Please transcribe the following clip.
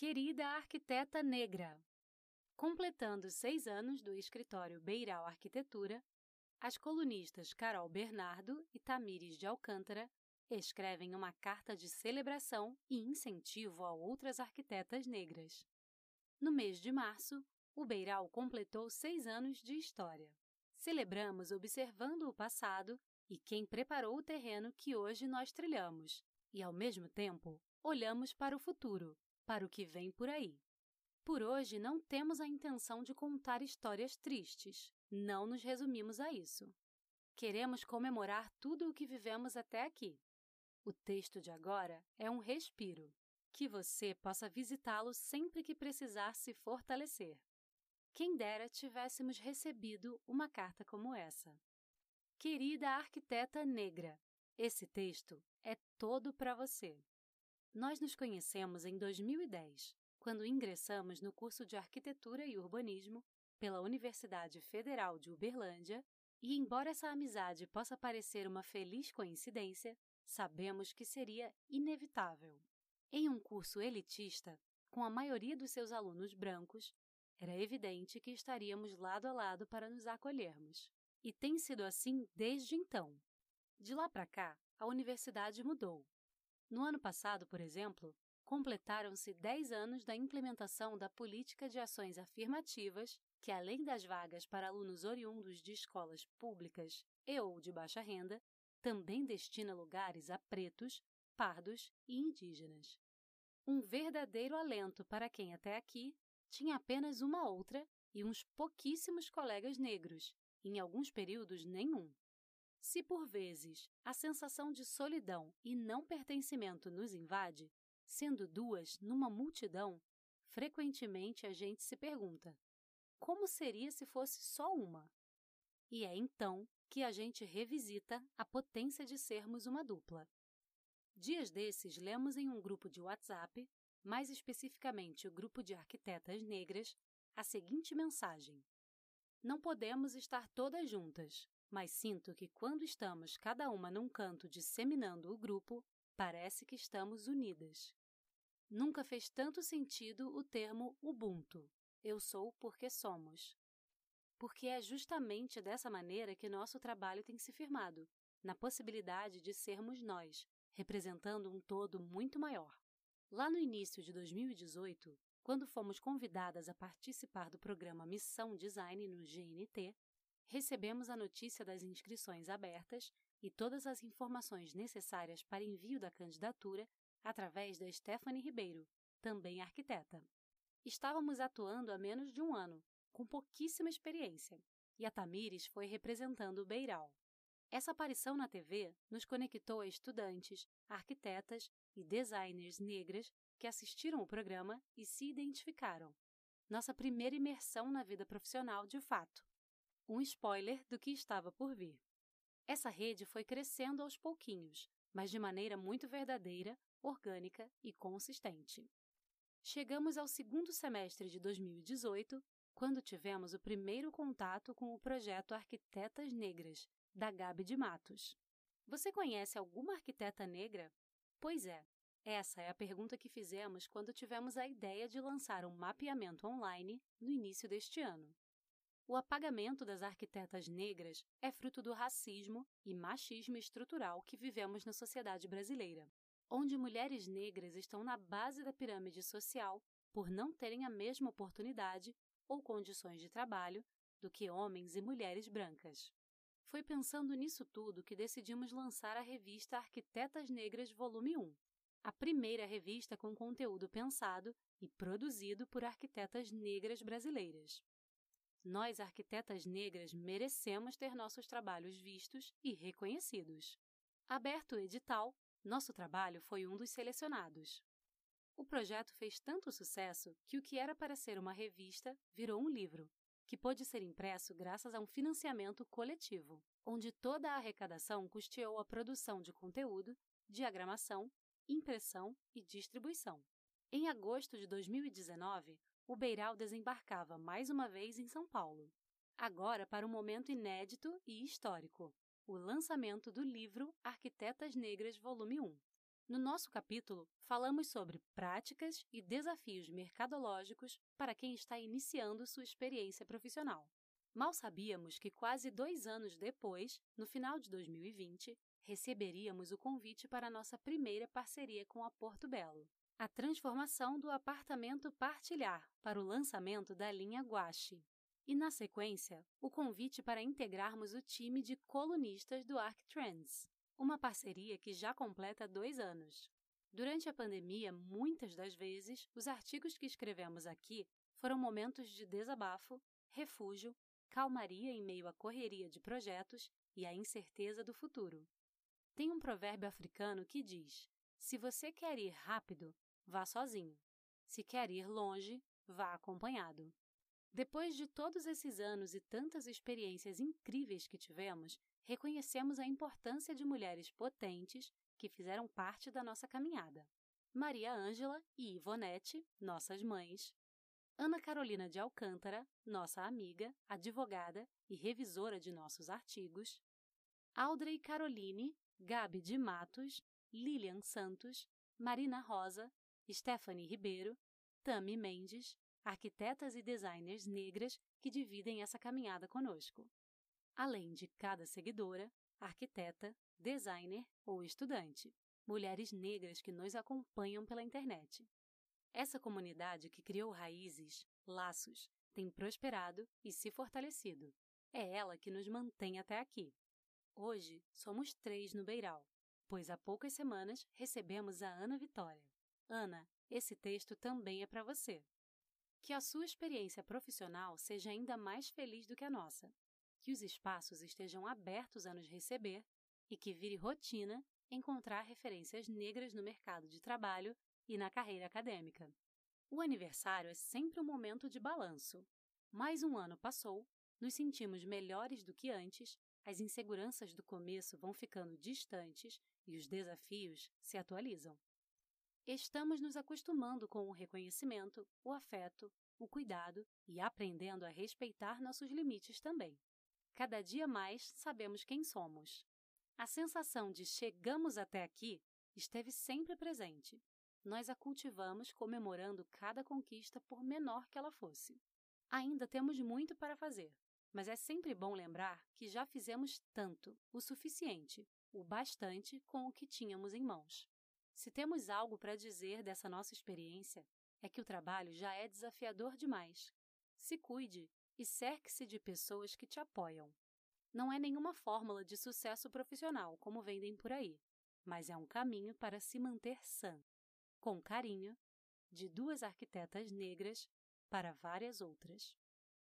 Querida arquiteta negra, completando seis anos do escritório Beiral Arquitetura, as colunistas Carol Bernardo e Tamires de Alcântara escrevem uma carta de celebração e incentivo a outras arquitetas negras. No mês de março, o Beiral completou seis anos de história. Celebramos observando o passado e quem preparou o terreno que hoje nós trilhamos, e, ao mesmo tempo, olhamos para o futuro, para o que vem por aí. Por hoje, não temos a intenção de contar histórias tristes, não nos resumimos a isso. Queremos comemorar tudo o que vivemos até aqui. O texto de agora é um respiro, que você possa visitá-lo sempre que precisar se fortalecer. Quem dera tivéssemos recebido uma carta como essa. Querida arquiteta negra, esse texto é todo para você. Nós nos conhecemos em 2010, quando ingressamos no curso de Arquitetura e Urbanismo pela Universidade Federal de Uberlândia, e embora essa amizade possa parecer uma feliz coincidência, sabemos que seria inevitável. Em um curso elitista, com a maioria dos seus alunos brancos, era evidente que estaríamos lado a lado para nos acolhermos. E tem sido assim desde então. De lá para cá, a universidade mudou. No ano passado, por exemplo, completaram-se 10 anos da implementação da política de ações afirmativas, que, além das vagas para alunos oriundos de escolas públicas e ou de baixa renda, também destina lugares a pretos, pardos e indígenas. Um verdadeiro alento para quem até aqui tinha apenas uma outra e uns pouquíssimos colegas negros, em alguns períodos nenhum. Se por vezes a sensação de solidão e não pertencimento nos invade, sendo duas numa multidão, frequentemente a gente se pergunta: como seria se fosse só uma? E é então que a gente revisita a potência de sermos uma dupla. Dias desses, lemos em um grupo de WhatsApp mais especificamente o grupo de arquitetas negras, a seguinte mensagem: Não podemos estar todas juntas, mas sinto que quando estamos cada uma num canto disseminando o grupo, parece que estamos unidas. Nunca fez tanto sentido o termo Ubuntu. Eu sou porque somos. Porque é justamente dessa maneira que nosso trabalho tem se firmado, na possibilidade de sermos nós, representando um todo muito maior. Lá no início de 2018, quando fomos convidadas a participar do programa Missão Design no GNT, recebemos a notícia das inscrições abertas e todas as informações necessárias para envio da candidatura através da Stephanie Ribeiro, também arquiteta. Estávamos atuando há menos de um ano, com pouquíssima experiência, e a Tamires foi representando o Beiral. Essa aparição na TV nos conectou a estudantes, arquitetas e designers negras que assistiram o programa e se identificaram. Nossa primeira imersão na vida profissional de fato. Um spoiler do que estava por vir. Essa rede foi crescendo aos pouquinhos, mas de maneira muito verdadeira, orgânica e consistente. Chegamos ao segundo semestre de 2018, quando tivemos o primeiro contato com o projeto Arquitetas Negras, da Gabi de Matos. Você conhece alguma arquiteta negra? Pois é, essa é a pergunta que fizemos quando tivemos a ideia de lançar um mapeamento online no início deste ano. O apagamento das arquitetas negras é fruto do racismo e machismo estrutural que vivemos na sociedade brasileira, onde mulheres negras estão na base da pirâmide social por não terem a mesma oportunidade ou condições de trabalho do que homens e mulheres brancas. Foi pensando nisso tudo que decidimos lançar a revista Arquitetas Negras Volume 1, a primeira revista com conteúdo pensado e produzido por arquitetas negras brasileiras. Nós, arquitetas negras, merecemos ter nossos trabalhos vistos e reconhecidos. Aberto o edital, nosso trabalho foi um dos selecionados. O projeto fez tanto sucesso que o que era para ser uma revista virou um livro, que pôde ser impresso graças a um financiamento coletivo, onde toda a arrecadação custeou a produção de conteúdo, diagramação, impressão e distribuição. Em agosto de 2019, o Beiral desembarcava mais uma vez em São Paulo, agora para um momento inédito e histórico, o lançamento do livro Arquitetas Negras Volume 1. No nosso capítulo, falamos sobre práticas e desafios mercadológicos para quem está iniciando sua experiência profissional. Mal sabíamos que quase dois anos depois, no final de 2020, receberíamos o convite para nossa primeira parceria com a Porto Belo, a transformação do apartamento partilhar para o lançamento da linha Guache. E, na sequência, o convite para integrarmos o time de colunistas do ArcTrends, uma parceria que já completa dois anos. Durante a pandemia, muitas das vezes, os artigos que escrevemos aqui foram momentos de desabafo, refúgio calmaria em meio à correria de projetos e à incerteza do futuro. Tem um provérbio africano que diz: se você quer ir rápido, vá sozinho. Se quer ir longe, vá acompanhado. Depois de todos esses anos e tantas experiências incríveis que tivemos, reconhecemos a importância de mulheres potentes que fizeram parte da nossa caminhada. Maria Ângela e Ivonete, nossas mães, Ana Carolina de Alcântara, nossa amiga, advogada e revisora de nossos artigos, Audrey Caroline, Gabi de Matos, Lilian Santos, Marina Rosa, Stephanie Ribeiro, Tami Mendes, arquitetas e designers negras que dividem essa caminhada conosco. Além de cada seguidora, arquiteta, designer ou estudante, mulheres negras que nos acompanham pela internet. Essa comunidade que criou raízes, laços, tem prosperado e se fortalecido. É ela que nos mantém até aqui. Hoje somos três no Beiral, pois há poucas semanas recebemos a Ana Vitória. Ana, esse texto também é para você. Que a sua experiência profissional seja ainda mais feliz do que a nossa. Que os espaços estejam abertos a nos receber e que vire rotina encontrar referências negras no mercado de trabalho e na carreira acadêmica. O aniversário é sempre um momento de balanço. Mais um ano passou, nos sentimos melhores do que antes, as inseguranças do começo vão ficando distantes e os desafios se atualizam. Estamos nos acostumando com o reconhecimento, o afeto, o cuidado e aprendendo a respeitar nossos limites também. Cada dia mais sabemos quem somos. A sensação de chegamos até aqui esteve sempre presente nós a cultivamos comemorando cada conquista, por menor que ela fosse. Ainda temos muito para fazer, mas é sempre bom lembrar que já fizemos tanto, o suficiente, o bastante com o que tínhamos em mãos. Se temos algo para dizer dessa nossa experiência, é que o trabalho já é desafiador demais. Se cuide e cerque-se de pessoas que te apoiam. Não é nenhuma fórmula de sucesso profissional, como vendem por aí, mas é um caminho para se manter sã com carinho, de duas arquitetas negras para várias outras.